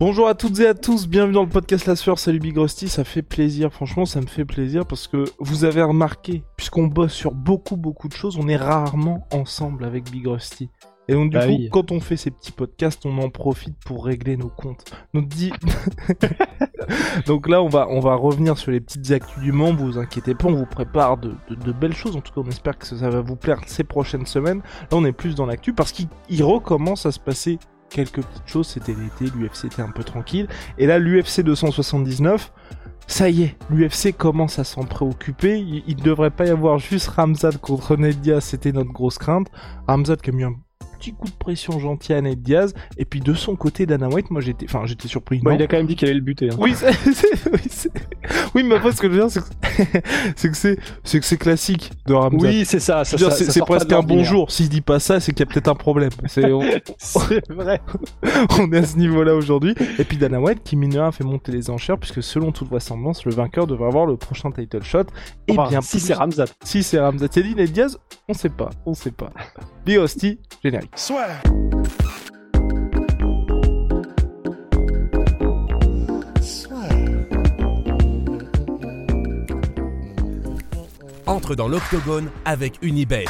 Bonjour à toutes et à tous, bienvenue dans le podcast La Sueur, salut Big Rusty, ça fait plaisir, franchement ça me fait plaisir parce que vous avez remarqué, puisqu'on bosse sur beaucoup beaucoup de choses, on est rarement ensemble avec Big Rusty. Et donc du Bah coup, oui. quand on fait ces petits podcasts, on en profite pour régler nos comptes. Donc, dit... donc là, on va, on va revenir sur les petites actus du monde, vous inquiétez pas, on vous prépare de, de- de belles choses, en tout cas on espère que ça, va vous plaire ces prochaines semaines. Là on est plus dans l'actu parce qu'il il recommence à se passer quelques petites choses, c'était l'été, l'UFC était un peu tranquille, et là l'UFC 279... Ça y est, l'UFC commence à s'en préoccuper. Il, il devrait pas y avoir juste Ramzad contre Ned Diaz, c'était notre grosse crainte. Ramzad qui a mis un petit coup de pression gentil à Ned Diaz, et puis de son côté Dana White, moi j'étais, enfin j'étais surpris. Bon, non. il a quand même dit qu'il allait le buter. hein. Oui, c'est- c'est- oui, c'est- oui, mais après ce que je veux dire, c'est que c'est que c'est c'est que c'est classique de Ramzad. Oui, c'est ça. Ça, ça- c'est c'est presque un bonjour. S'il dit pas ça, c'est qu'il y a peut-être un problème. C'est on, C'est vrai. on est à ce niveau-là aujourd'hui. Et puis Dana White qui mine a fait monter les enchères puisque selon toute vraisemblance, le vainqueur devrait avoir le prochain title shot. Et Enfin, bien si plus- c'est Ramzat. si c'est Ramzat Yadin et Diaz, on sait pas, on sait pas. Big Hostie, générique. Entre dans l'octogone avec Unibet.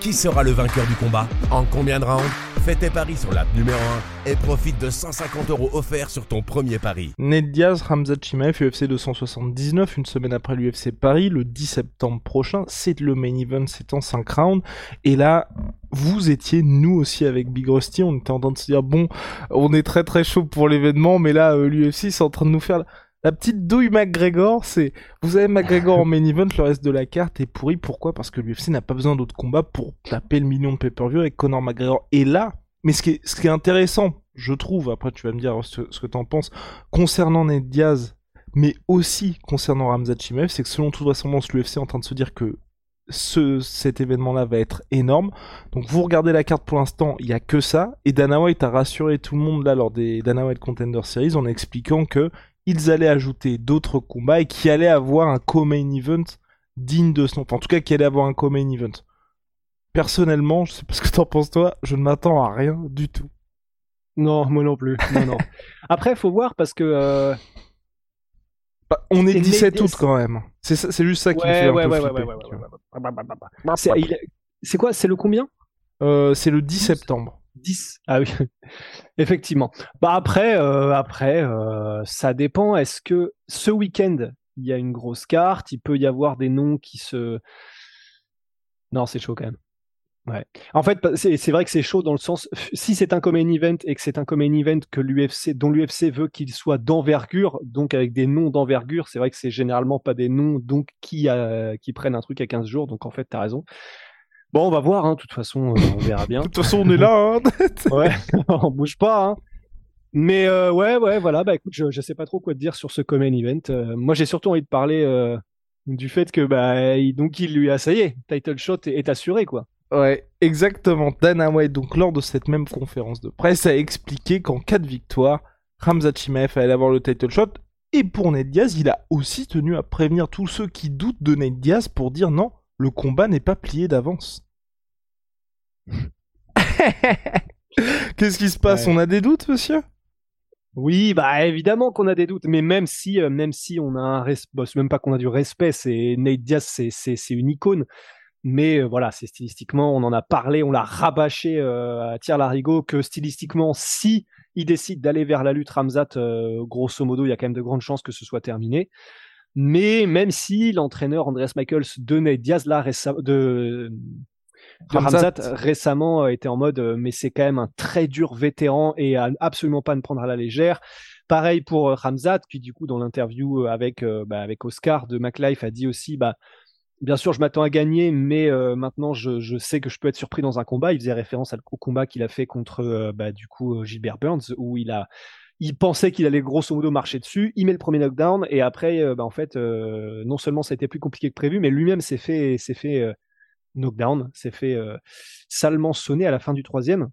Qui sera le vainqueur du combat? En combien de rounds? Fais tes paris sur l'app numéro 1 et profite de 150 euros offerts sur ton premier pari. Ned Diaz, Ramzat Chimaev, UFC 279, une semaine après l'UFC Paris, le 10 septembre prochain. C'est le main event, c'est en 5 rounds. Et là, vous étiez, nous aussi avec Big Rusty, on était en train de se dire, bon, on est très très chaud pour l'événement, mais là, euh, l'UFC, c'est en train de nous faire la, petite douille McGregor. C'est, vous avez McGregor en main event, le reste de la carte est pourri. Pourquoi? Parce que l'UFC n'a pas besoin d'autres combats pour taper le million de pay-per-view avec Conor McGregor. Et là, mais ce qui est, intéressant, je trouve, après tu vas me dire ce, que t'en penses, concernant Ned Diaz, mais aussi concernant Ramzat Chimaev, c'est que selon toute vraisemblance, l'UFC est en train de se dire que ce, cet événement-là va être énorme. Donc vous regardez la carte pour l'instant, il y a que ça. Et Dana White a rassuré tout le monde là lors des Dana White Contender Series en expliquant que ils allaient ajouter d'autres combats et qu'il allait avoir un co-main event digne de ce nom. En tout cas, qu'il allait avoir un co-main event. Personnellement, je sais pas ce que t'en penses toi, je ne m'attends à rien du tout. Non, moi non plus. Non, non. Après, faut voir parce que. euh, Bah, on est le 17 Ned août quand même. C'est juste ça qui me fait un peu flipper, C'est quoi C'est le combien? Euh, c'est le 10 septembre. 10. Ah oui, effectivement. Bah après, euh, après, ça dépend. Est-ce que ce week-end il y a une grosse carte? Il peut y avoir des noms qui se. Non, c'est chaud quand même. Ouais. En fait, c'est vrai que c'est chaud dans le sens. Si c'est un common event et que c'est un common event que l'UFC, dont l'UFC veut qu'il soit d'envergure, donc avec des noms d'envergure, c'est vrai que c'est généralement pas des noms donc qui euh, qui prennent un truc à 15 jours. Donc en fait, t'as raison. Bon, on va voir. Hein, de toute façon, euh, on verra bien. De toute façon, on est là. hein. Ouais, on bouge pas. Hein. Mais euh, ouais, ouais, voilà. Bah écoute, je, je sais pas trop quoi te dire sur ce common event. Euh, moi, j'ai surtout envie de parler du fait que bah il- donc il lui a ça y est, title shot est, est assuré quoi. Ouais, exactement. Dana White, donc lors de cette même conférence de presse, a expliqué qu'en cas de victoire, Ramzat Chimaev allait avoir le title shot. Et pour Ned Diaz, il a aussi tenu à prévenir tous ceux qui doutent de Ned Diaz pour dire non, le combat n'est pas plié d'avance. Qu'est-ce qui se passe? Ouais. On a des doutes, monsieur? Oui, bah évidemment qu'on a des doutes, mais même si, euh, même si on a un respect, c'est même pas qu'on a du respect, c'est Nate Diaz, c'est une icône. Mais euh, voilà, c'est stylistiquement, on en a parlé, on l'a rabâché euh, à tir larigot que stylistiquement, si il décide d'aller vers la lutte Ramzat, euh, grosso modo, il y a quand même de grandes chances que ce soit terminé. Mais même si l'entraîneur Andreas Michaels de Nate Diaz là de de Ramzat. Récemment était en mode mais c'est quand même un très dur vétéran et à absolument pas ne prendre à la légère. Pareil pour Ramzat qui du coup dans l'interview avec bah, avec Oscar de MacLife a dit aussi bah bien sûr, je m'attends à gagner, mais euh, maintenant, je, je, sais que je peux être surpris dans un combat. Il faisait référence au combat qu'il a fait contre, euh, bah, du coup, Gilbert Burns, où il a, il pensait qu'il allait grosso modo marcher dessus. Il met le premier knockdown et après, bah, en fait, non seulement ça a été plus compliqué que prévu, mais lui-même s'est fait, s'est fait knockdown, s'est fait salement sonner à la fin du troisième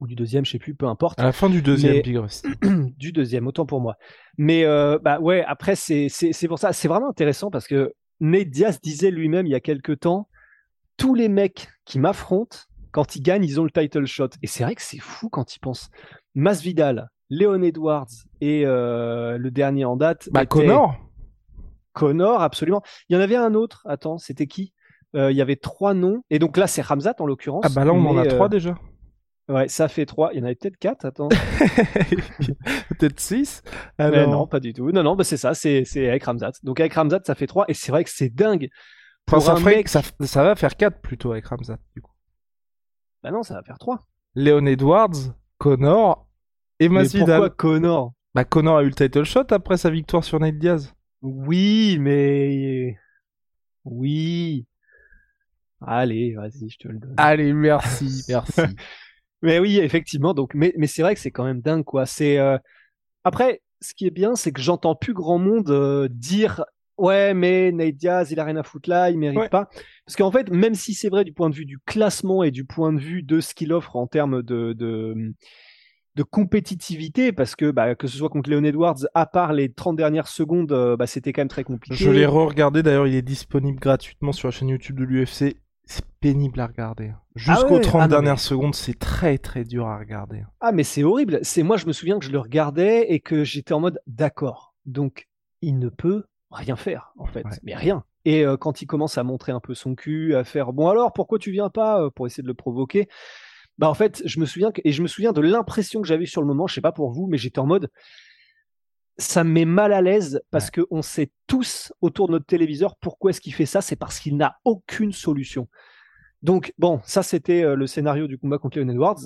ou du deuxième, je sais plus, peu importe. À la fin du deuxième, du deuxième, autant pour moi. Mais bah ouais, après c'est c'est pour ça, c'est vraiment intéressant parce que Nate Diaz disait lui-même il y a quelques temps, tous les mecs qui m'affrontent, quand ils gagnent, ils ont le title shot. Et c'est vrai que c'est fou quand ils pensent. Masvidal, Léon Edwards et le dernier en date. Bah Connor. Connor, absolument. Il y en avait un autre. Attends, c'était qui? Il y avait trois noms. Et donc là, c'est Ramzat en l'occurrence. Ah bah là, on en a trois déjà. Ouais, ça fait 3. Il y en avait peut-être 4, attends. peut-être 6 Alors... Non, pas du tout. Non, non, bah c'est ça, c'est avec Ramzat. Donc avec Ramzat, ça fait 3. Et c'est vrai que c'est dingue. Pour ça, mec... ça, ça, va faire 4 plutôt avec Ramzat, du coup. Bah non, ça va faire 3. Léon Edwards, Connor et Masvidal. Pourquoi Connor? Bah Connor a eu le title shot après sa victoire sur Nate Diaz. Oui, mais... Oui. Allez, vas-y, je te le donne. Allez, merci, merci. Mais oui, effectivement. Donc, mais, mais c'est vrai que c'est quand même dingue, quoi. C'est euh, après, ce qui est bien, c'est que j'entends plus grand monde euh, dire ouais, mais Nate Diaz, il a rien à foutre là, il mérite pas. Parce qu'en fait, même si c'est vrai du point de vue du classement et du point de vue de ce qu'il offre en termes de, de de compétitivité parce que bah, que ce soit contre Leon Edwards, à part les 30 dernières secondes, euh, bah, c'était quand même très compliqué. Je l'ai re-regardé d'ailleurs, il est disponible gratuitement sur la chaîne YouTube de l'UFC c'est pénible à regarder. Jusqu'aux 30 ah dernières secondes, c'est très très dur à regarder. Ah mais c'est horrible. C'est moi je me souviens que je le regardais et que j'étais en mode d'accord. Donc il ne peut rien faire en fait, mais rien. Et euh, quand il commence à montrer un peu son cul, à faire bon alors pourquoi tu viens pas euh, pour essayer de le provoquer, bah en fait je me souviens que, et je me souviens de l'impression que j'avais sur le moment. Je sais pas pour vous, mais j'étais en mode ça me met mal à l'aise parce que qu'on sait tous autour de notre téléviseur pourquoi est-ce qu'il fait ça. C'est parce qu'il n'a aucune solution. Donc, bon, ça, c'était euh, le scénario du combat contre Leon Edwards.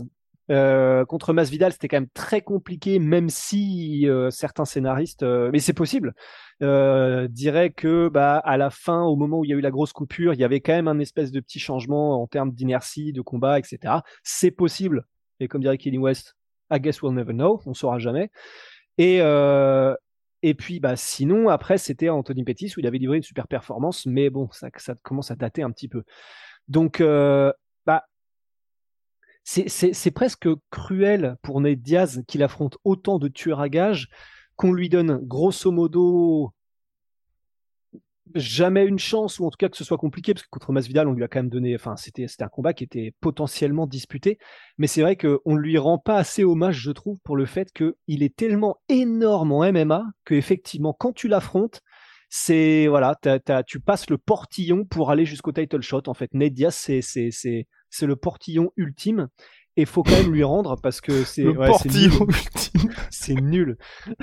Euh, contre Masvidal, c'était quand même très compliqué, même si euh, certains scénaristes, mais c'est possible, diraient que bah, à la fin, au moment où il y a eu la grosse coupure, il y avait quand même un espèce de petit changement en termes d'inertie, de combat, etc. C'est possible. Et comme dirait Kenny West, I guess we'll never know, on saura jamais. Et, euh, et puis, bah, sinon, après, c'était Anthony Pettis où il avait livré une super performance, mais bon, ça, commence à dater un petit peu. Donc, euh, bah, c'est presque cruel pour Nate Diaz qu'il affronte autant de tueurs à gages qu'on lui donne grosso modo jamais une chance, ou en tout cas que ce soit compliqué, parce que contre Masvidal, on lui a quand même donné, enfin, c'était, un combat qui était potentiellement disputé, mais c'est vrai qu'on ne lui rend pas assez hommage, je trouve, pour le fait qu'il est tellement énorme en MMA que effectivement, quand tu l'affrontes, c'est voilà, tu passes le portillon pour aller jusqu'au title shot. En fait, Ned Diaz, c'est le portillon ultime et faut quand même lui rendre parce que c'est ouais, nul.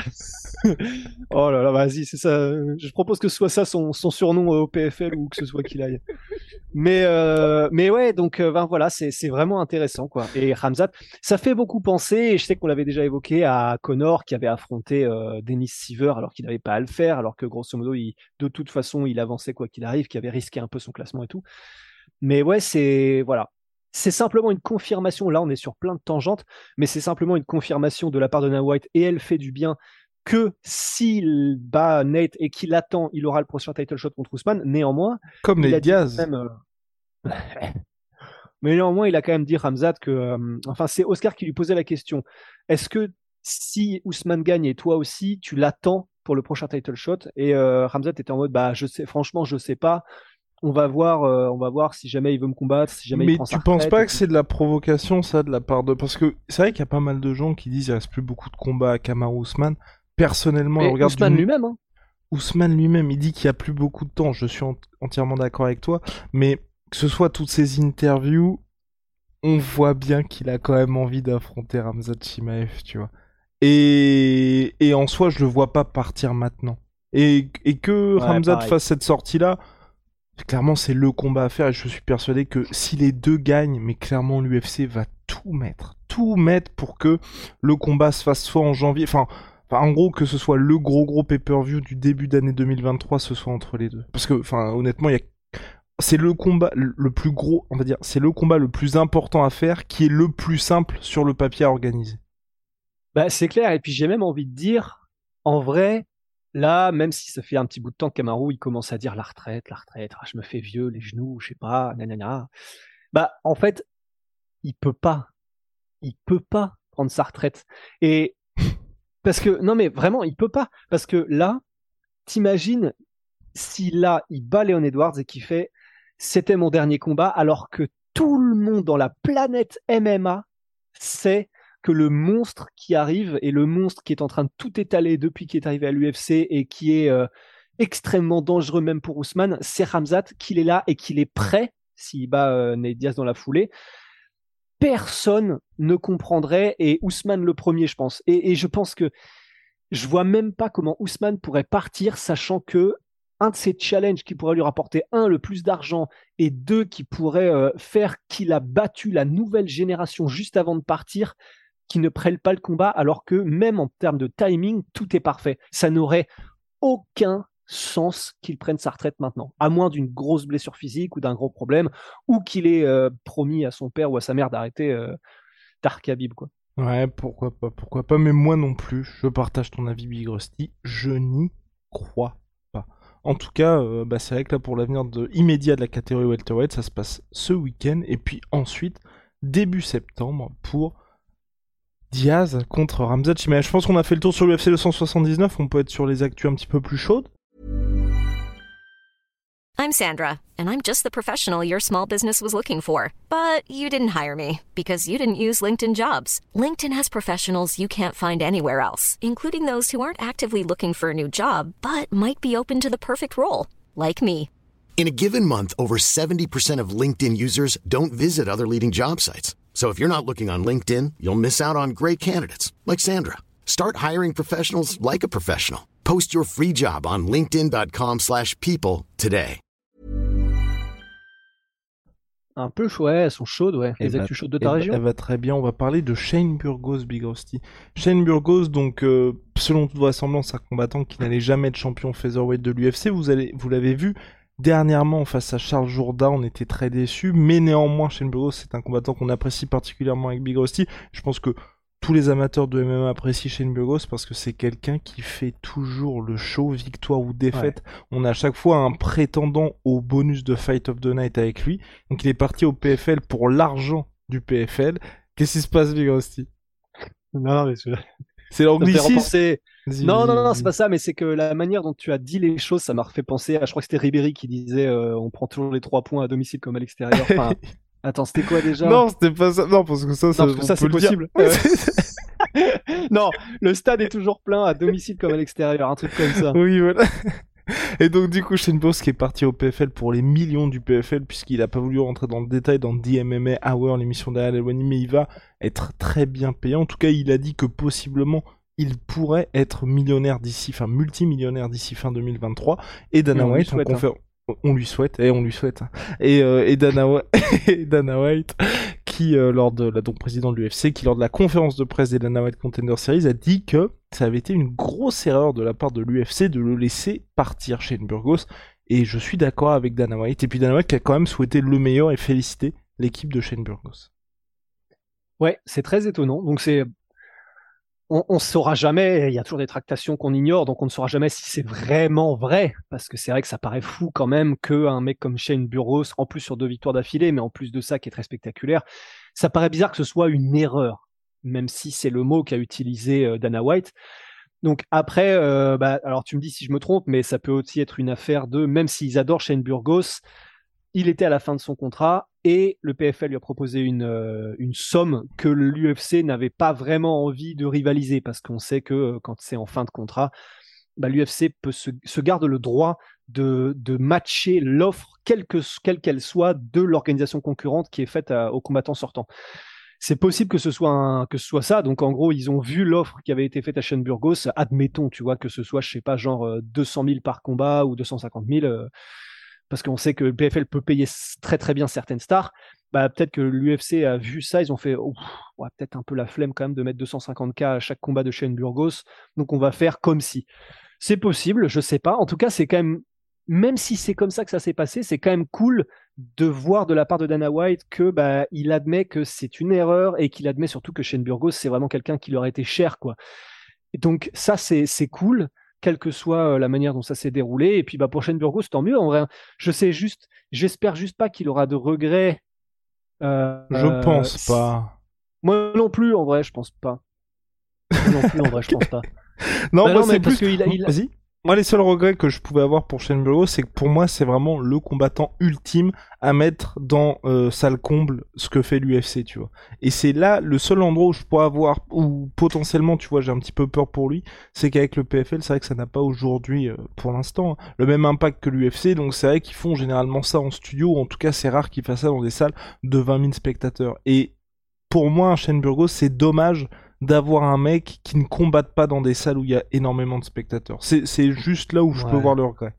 oh là là, vas-y, c'est ça. Je propose que ce soit ça son, son surnom au PFL ou que ce soit qu'il aille. Mais euh, mais ouais, donc euh, ben voilà, c'est vraiment intéressant quoi. Et Ramzat, ça fait beaucoup penser. Et je sais qu'on l'avait déjà évoqué à Connor qui avait affronté euh, Dennis Siever alors qu'il n'avait pas à le faire, alors que grosso modo, il, de toute façon, il avançait quoi qu'il arrive, qui avait risqué un peu son classement et tout. Mais ouais, c'est voilà, c'est simplement une confirmation. Là, on est sur plein de tangentes, mais c'est simplement une confirmation de la part de Dana White et elle fait du bien que s'il bat Nate et qu'il attend, il aura le prochain title shot contre Ousmane. Néanmoins, comme Nate Diaz. Euh, mais néanmoins, il a quand même dit Ramzat que, euh, enfin, c'est Oscar qui lui posait la question. Est-ce que si Ousmane gagne et toi aussi, tu l'attends pour le prochain title shot? Et euh, Ramzat était en mode, bah, je sais, franchement, je sais pas on va voir, euh, on va voir si jamais il veut me combattre, si jamais mais il prend tu penses pas que c'est de la provocation ça de la part de parce que c'est vrai qu'il y a pas mal de gens qui disent il reste plus beaucoup de combats à Kamaru Ousmane. Personnellement, mais regarde Ousmane lui-même. Hein. Ousmane lui-même, il dit qu'il y a plus beaucoup de temps. Je suis entièrement d'accord avec toi, mais que ce soit toutes ces interviews, on voit bien qu'il a quand même envie d'affronter Ramzat Chimaev, tu vois. Et... et en soi, je le vois pas partir maintenant. Et, et que Ramzat fasse cette sortie-là, Clairement, c'est le combat à faire et je suis persuadé que si les deux gagnent, mais clairement l'UFC va tout mettre, tout mettre pour que le combat se fasse soit en janvier, enfin en gros, que ce soit le gros gros pay-per-view du début d'année 2023, ce soit entre les deux. Parce que, enfin, honnêtement, il y a c'est le combat le plus gros, on va dire, c'est le combat le plus important à faire, qui est le plus simple sur le papier à organiser. Bah, c'est clair. Et puis j'ai même envie de dire, en vrai, là, même si ça fait un petit bout de temps que il commence à dire la retraite, la retraite, ah, je me fais vieux, les genoux, je sais pas, nanana. Bah, en fait, il peut pas. Il peut pas prendre sa retraite. Et parce que, non mais vraiment, il peut pas. Parce que là, t'imagines si là, il bat Léon Edwards et qu'il fait c'était mon dernier combat, alors que tout le monde dans la planète MMA sait que le monstre qui arrive et le monstre qui est en train de tout étaler depuis qu'il est arrivé à l'UFC et qui est euh, extrêmement dangereux même pour Ousmane, c'est Ramzat, qu'il est là et qu'il est prêt s'il bat euh, Diaz dans la foulée. Personne ne comprendrait et Ousmane le premier, je pense. Et, et je pense que je vois même pas comment Ousmane pourrait partir, sachant que un de ces challenges qui pourrait lui rapporter un le plus d'argent et deux qui pourrait euh, faire qu'il a battu la nouvelle génération juste avant de partir, qui ne prennent pas le combat, alors que même en termes de timing, tout est parfait. Ça n'aurait aucun sens qu'il prenne sa retraite maintenant, à moins d'une grosse blessure physique ou d'un gros problème, ou qu'il ait euh, promis à son père ou à sa mère d'arrêter euh, quoi. Ouais, pourquoi pas, pourquoi pas, mais moi non plus, je partage ton avis Big Rusty, je n'y crois en tout cas, euh, bah, c'est vrai que là, pour l'avenir immédiat de la catégorie welterweight, ça se passe ce week-end. Et puis ensuite, début septembre, pour Diaz contre Ramzat Mais Je pense qu'on a fait le tour sur l'UFC 279. On peut être sur les actus un petit peu plus chaudes. I'm Sandra, and I'm just the professional your small business was looking for. But you didn't hire me because you didn't use LinkedIn jobs. LinkedIn has professionals you can't find anywhere else, including those who aren't actively looking for a new job but might be open to the perfect role, like me. In a given month, over 70% of LinkedIn users don't visit other leading job sites. So if you're not looking on LinkedIn, you'll miss out on great candidates like Sandra. Start hiring professionals like a professional. Post your free job on linkedin.com/people today. Un peu chouette, elles sont chaudes, ouais. Les actus chaudes de ta région. Elle va très bien. On va parler de Shane Burgos, Big Rusty. Shane Burgos, donc, euh, selon toute vraisemblance, un combattant qui n'allait jamais être champion featherweight de l'UFC. Vous allez, vous l'avez vu. Dernièrement, face à Charles Jourdain, on était très déçus, mais néanmoins, Shane Burgos, c'est un combattant qu'on apprécie particulièrement avec Big Rusty. Je pense que tous les amateurs de MMA apprécient Shane Burgos parce que c'est quelqu'un qui fait toujours le show, victoire ou défaite. On a à chaque fois un prétendant au bonus de Fight of the Night avec lui. Donc il est parti au PFL pour l'argent du PFL. Qu'est-ce qui se passe, Big Rusty? Non, mais c'est l'anglicisme. Non, non, non, c'est pas ça, mais c'est que la manière dont tu as dit les choses, ça m'a refait penser à, je crois que c'était Ribéry qui disait euh, on prend toujours les trois points à domicile comme à l'extérieur. Attends, c'était quoi déjà? Non, c'était pas ça. Non, parce que ça, ça, ça c'est possible. non, le stade est toujours plein à domicile comme à l'extérieur, un truc comme ça. Oui, voilà. Et donc du coup, Shane Boss qui est parti au PFL pour les millions du PFL puisqu'il a pas voulu rentrer dans le détail dans DMMA Hour, l'émission d'Al mais il va être très bien payé. En tout cas, il a dit que possiblement il pourrait être millionnaire d'ici, enfin multimillionnaire d'ici fin 2023. Et Dana White en, conférence on lui souhaite, et on lui souhaite. Hein. Et, euh, et, Dana, White, qui euh, lors de la donc président de l'UFC, qui lors de la conférence de presse des Dana White Contender Series a dit que ça avait été une grosse erreur de la part de l'UFC de le laisser partir chez Burgos. Et je suis d'accord avec Dana White. Et puis Dana White qui a quand même souhaité le meilleur et félicité l'équipe de Shane Burgos. Ouais, c'est très étonnant. Donc c'est on ne saura jamais, il y a toujours des tractations qu'on ignore, donc on ne saura jamais si c'est vraiment vrai, parce que c'est vrai que ça paraît fou quand même qu'un mec comme Shane Burgos, en plus sur deux victoires d'affilée, mais en plus de ça qui est très spectaculaire, ça paraît bizarre que ce soit une erreur, même si c'est le mot qu'a utilisé euh, Dana White. Donc après, euh, bah, alors tu me dis si je me trompe, mais ça peut aussi être une affaire de, même s'ils adorent Shane Burgos, il était à la fin de son contrat et le PFL lui a proposé une, euh, somme que l'UFC n'avait pas vraiment envie de rivaliser parce qu'on sait que euh, quand c'est en fin de contrat, bah, l'UFC se, se, garde le droit de, matcher l'offre, quelle qu'elle soit, de l'organisation concurrente qui est faite aux combattants sortants. C'est possible que ce soit que ce soit ça. Donc en gros, ils ont vu l'offre qui avait été faite à Sean Burgos. Admettons, tu vois, que ce soit, je sais pas, genre 200 euh, 000 par combat ou 250 000 parce qu'on sait que le PFL peut payer très très bien certaines stars, bah, peut-être que l'UFC a vu ça, ils ont fait peut-être un peu la flemme quand même de mettre 250K à chaque combat de Shane Burgos, donc on va faire comme si. C'est possible, je sais pas. En tout cas, c'est quand même, même si c'est comme ça que ça s'est passé, c'est quand même cool de voir de la part de Dana White que bah, il admet que c'est une erreur et qu'il admet surtout que Shane Burgos, c'est vraiment quelqu'un qui leur a été cher, quoi. Donc ça, c'est cool quelle que soit euh, la manière dont ça s'est déroulé. Et puis bah, pour Burgos, tant mieux. En vrai, je sais juste, j'espère juste pas qu'il aura de regrets. Euh, je pense pas. Moi non plus, en vrai, je pense pas. Moi non plus, en vrai, je pense pas. non, bah c'est plus. qu'il il... Moi, les seuls regrets que je pouvais avoir pour Shane Burgos, c'est que pour moi, c'est vraiment le combattant ultime à mettre dans euh, salle comble ce que fait l'UFC, tu vois. Et c'est là le seul endroit où je pourrais avoir, ou potentiellement, tu vois, j'ai un petit peu peur pour lui, c'est qu'avec le PFL, c'est vrai que ça n'a pas aujourd'hui, euh, pour l'instant, hein, le même impact que l'UFC. Donc c'est vrai qu'ils font généralement ça en studio, ou en tout cas, c'est rare qu'ils fassent ça dans des salles de 20 000 spectateurs. Et pour moi, Shane Burgos, c'est dommage d'avoir un mec qui ne combatte pas dans des salles où il y a énormément de spectateurs. C'est juste là où je peux voir le regret.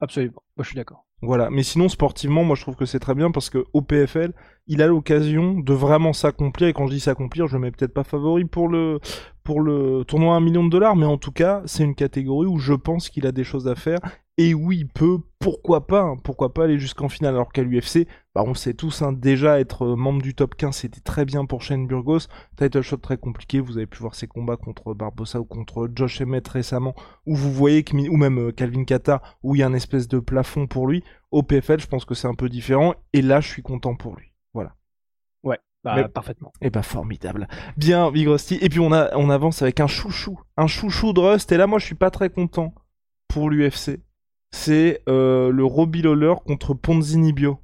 Absolument, moi je suis d'accord. Voilà, mais sinon sportivement, moi je trouve que c'est très bien parce que au PFL, il a l'occasion de vraiment s'accomplir et quand je dis s'accomplir, je le mets peut-être pas favori pour le pour le tournoi à un million de dollars, mais en tout cas, c'est une catégorie où je pense qu'il a des choses à faire et oui, il peut, pourquoi pas, hein, pourquoi pas aller jusqu'en finale. Alors qu'à l'UFC, bah on sait tous, hein, déjà être euh, membre du top 15, c'était très bien pour Shane Burgos. Title shot très compliqué, vous avez pu voir ses combats contre Barbosa ou contre Josh Emmett récemment, où vous voyez, que, ou même euh, Calvin Kata, où il y a un espèce de plafond pour lui. Au PFL, je pense que c'est un peu différent, et là, je suis content pour lui. Voilà. Ouais, bah, parfaitement. Et eh bah formidable. Bien, Big Rusty. Et puis on, a, on avance avec un chouchou, un chouchou de Rust, et là, moi, je suis pas très content pour l'UFC c'est euh, le Robbie Lawler contre Ponzini Bio.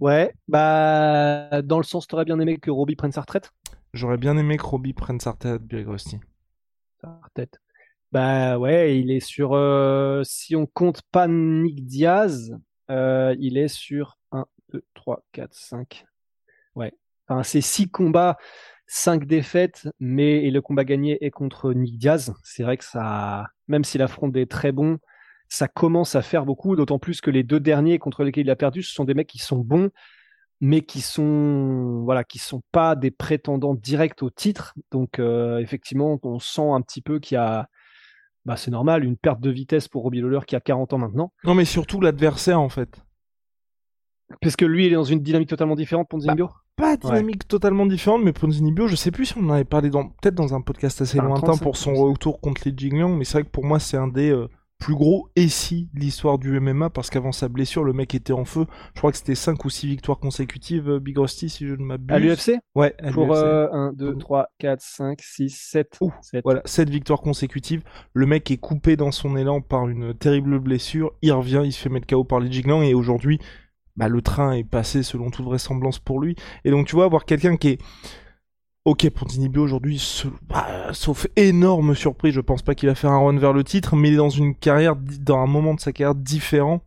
Ouais, bah dans le sens, t'aurais bien aimé que Robbie prenne sa retraite? J'aurais bien aimé que Robbie prenne sa retraite, Big Rusty. Sa retraite. Bah ouais, il est sur. Euh, si on compte pas Nick Diaz, euh, il est sur 1, 2, 3, 4, 5. Ouais. Enfin, c'est 6 combats, 5 défaites, mais et le combat gagné est contre Nick Diaz. C'est vrai que ça. Même si l'affront est très bon, ça commence à faire beaucoup, d'autant plus que les deux derniers contre lesquels il a perdu, ce sont des mecs qui sont bons, mais qui sont voilà, qui sont pas des prétendants directs au titre. Donc euh, effectivement, on sent un petit peu qu'il y a bah, c'est normal, une perte de vitesse pour Robbie Lawler qui a 40 ans maintenant. Non, mais surtout l'adversaire en fait. Parce que lui, il est dans une dynamique totalement différente, Ponzinibio bah, Pas dynamique totalement différente, mais Ponzinibio, je sais plus si on en avait parlé dans peut-être dans un podcast assez lointain pour son retour contre les Jingliang, mais c'est vrai que pour moi, c'est un des euh, plus gros et si l'histoire du MMA parce qu'avant sa blessure le mec était en feu. Je crois que c'était 5 ou 6 victoires consécutives euh, Big Rusty si je ne m'abuse. À l'UFC ouais pour 1 2 3 4 5 6 7 voilà 7 victoires consécutives. Le mec est coupé dans son élan par une terrible blessure. Il revient il se fait mettre KO par les Jiglang et aujourd'hui bah, le train est passé selon toute vraisemblance pour lui. Et donc tu vois avoir quelqu'un qui est Ok, Pontinibio aujourd'hui, bah, sauf énorme surprise, je pense pas qu'il va faire un run vers le titre, mais il est dans une carrière, dans un moment de sa carrière différent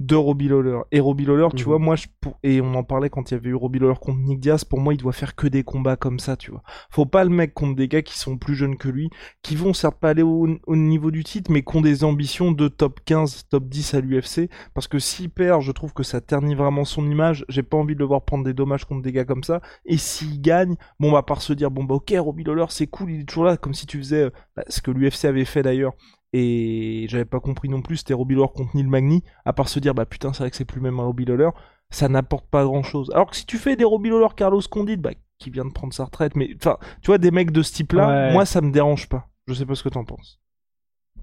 de Robbie Lawler. Et Robbie Lawler, tu mhm. vois, moi, je, et on en parlait quand il y avait eu Robbie Lawler contre Nick Diaz, pour moi, il doit faire que des combats comme ça, tu vois. Faut pas le mec contre des gars qui sont plus jeunes que lui, qui vont certes pas aller au, niveau du titre, mais qui ont des ambitions de top 15, top 10 à l'UFC, parce que s'il perd, je trouve que ça ternit vraiment son image, j'ai pas envie de le voir prendre des dommages contre des gars comme ça, et s'il gagne, bon, bah, par se dire, bon, bah, ok, Robbie Lawler, c'est cool, il est toujours là, comme si tu faisais, bah, ce que l'UFC avait fait d'ailleurs, et j'avais pas compris non plus c'était Robbie Lawler contre Neil Magny à part se dire bah putain c'est vrai que c'est plus même un Robbie Lawler ça n'apporte pas grand chose alors que si tu fais des Robbie Lawler Carlos Condit bah qui vient de prendre sa retraite mais enfin tu vois des mecs de ce type là moi ça me dérange pas. Je sais pas ce que t'en penses.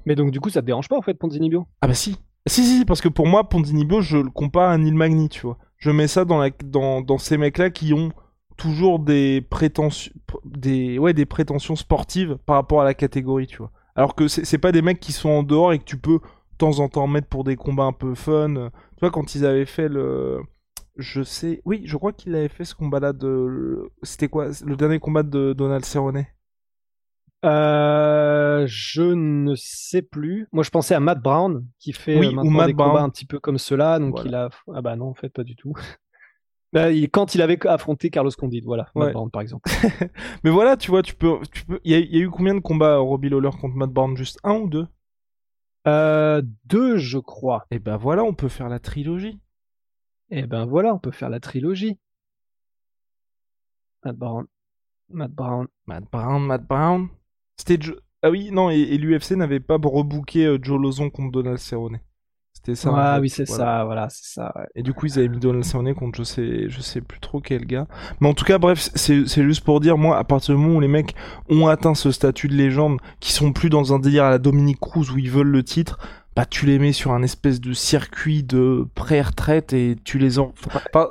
Mais donc du coup ça te dérange pas en fait Ponzinibio ah bah si. Si si parce que pour moi Ponzinibio je le compare à Neil Magny tu vois. Je mets ça dans la dans, dans ces mecs là qui ont toujours des prétentions des ouais des prétentions sportives par rapport à la catégorie tu vois alors que c'est pas des mecs qui sont en dehors et que tu peux de temps en temps mettre pour des combats un peu fun. Tu vois, quand ils avaient fait le. Je sais. Oui, je crois qu'il avait fait ce combat-là de. C'était quoi Le dernier combat de Donald Cerrone? Euh, je ne sais plus. Moi, je pensais à Matt Brown qui fait oui, ou Matt des combats un petit peu comme cela. Donc, il a. Ah bah non, en fait, pas du tout. Quand il avait affronté Carlos Condit, voilà, Matt Brown par exemple. Mais voilà, tu vois, tu peux, tu peux. Il y, a eu combien de combats Robbie Lawler contre Matt Brown? Juste un ou deux? Euh, Deux, je crois. Et ben voilà, on peut faire la trilogie. Eh ben voilà, on peut faire la trilogie. Matt Brown. Matt Brown. Matt Brown, Matt Brown. C'était Ah oui, non, et, l'UFC n'avait pas rebooké euh, Joe Lozon contre Donald Cerrone. C'était ça. Ah oui, c'est ça, voilà, c'est ça. Et du coup, ils avaient mis Donald Cerrone contre je sais, je sais plus trop quel gars. Mais en tout cas, bref, c'est juste pour dire, moi, à partir du moment où les mecs ont atteint ce statut de légende, qui sont plus dans un délire à la Dominique Cruz où ils veulent le titre, bah tu les mets sur un espèce de circuit de pré-retraite et tu les en...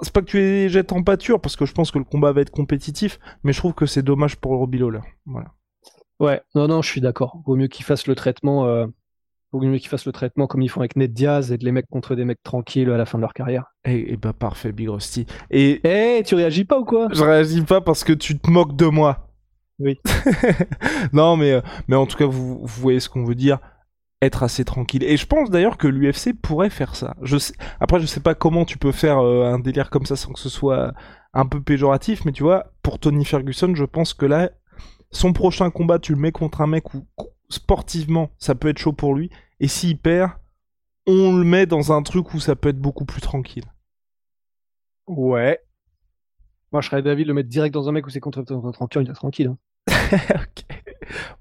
c'est pas que tu les jettes en pâture parce que je pense que le combat va être compétitif, mais je trouve que c'est dommage pour Robbie Lawler. Voilà. Ouais, non, non, je suis d'accord. Vaut mieux qu'ils fassent le traitement, euh... vaut mieux qu'ils fassent le traitement comme ils font avec Ned Diaz et de les mecs contre des mecs tranquilles à la fin de leur carrière. Eh, eh bah parfait, Big Rusty. Et eh, tu réagis pas ou quoi? Je réagis pas parce que tu te moques de moi. Oui. non, mais euh, mais en tout cas, vous, vous voyez ce qu'on veut dire être assez tranquille. Et je pense d'ailleurs que l'UFC pourrait faire ça. Je sais... Après, je sais pas comment tu peux faire euh, un délire comme ça sans que ce soit un peu péjoratif, mais tu vois, pour Tony Ferguson, je pense que là, son prochain combat, tu le mets contre un mec où sportivement, ça peut être chaud pour lui. Et s'il perd, on le met dans un truc où ça peut être beaucoup plus tranquille. Ouais. Moi, je serais d'avis de le mettre direct dans un mec où c'est contre tranquille, il est tranquille. Hein.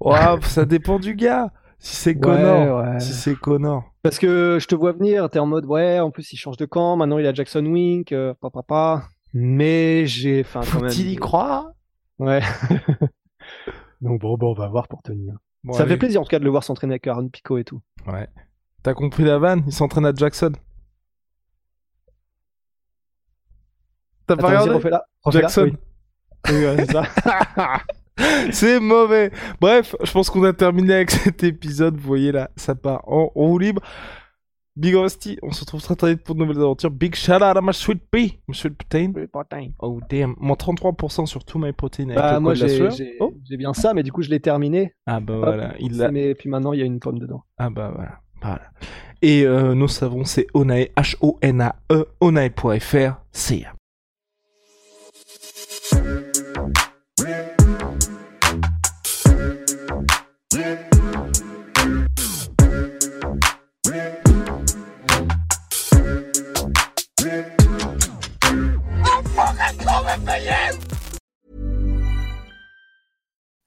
ok. ça dépend du gars. Si c'est Connor, si c'est Connor. Parce que je te vois venir, t'es en mode ouais, en plus il change de camp, maintenant il a Jackson Wink, euh, papa, Mais j'ai, enfin quand même. Tu y crois Ouais. Donc bon, bon, on va voir pour tenir. Ça fait plaisir en tout cas de le voir s'entraîner avec Aaron Pico et tout. Ouais. T'as compris la vanne Il s'entraîne à Jackson. T'as pas regardé là. Jackson. Oui. C'est mauvais. Bref, je pense qu'on a terminé avec cet épisode. Vous voyez là, ça part en roue libre. Big Rusty, on se retrouve très très vite pour de nouvelles aventures. Big shout out à ma sweet pea, ma sweet protein. Oh damn, moins 33% sur tout my protein avec bah, moi j'ai oh. bien ça, mais du coup je l'ai terminé. Ah bah voilà, il a... Mais puis maintenant il y a une pomme dedans. Ah bah voilà, voilà. Et euh, nos savons c'est Onae, H-O-N-A-E, onae.fr, c'est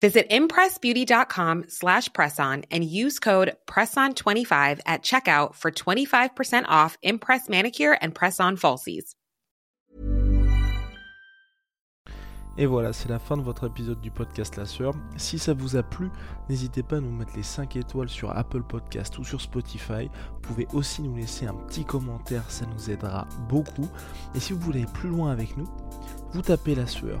Visit impressbeauty.com slash presson and use code PRESSON25 at checkout for 25% off Impress Manicure and Press-On Falsies. Et voilà, c'est la fin de votre épisode du podcast La Sœur. Si ça vous a plu, n'hésitez pas à nous mettre les 5 étoiles sur Apple Podcast ou sur Spotify. Vous pouvez aussi nous laisser un petit commentaire, ça nous aidera beaucoup. Et si vous voulez aller plus loin avec nous, vous tapez La Sueur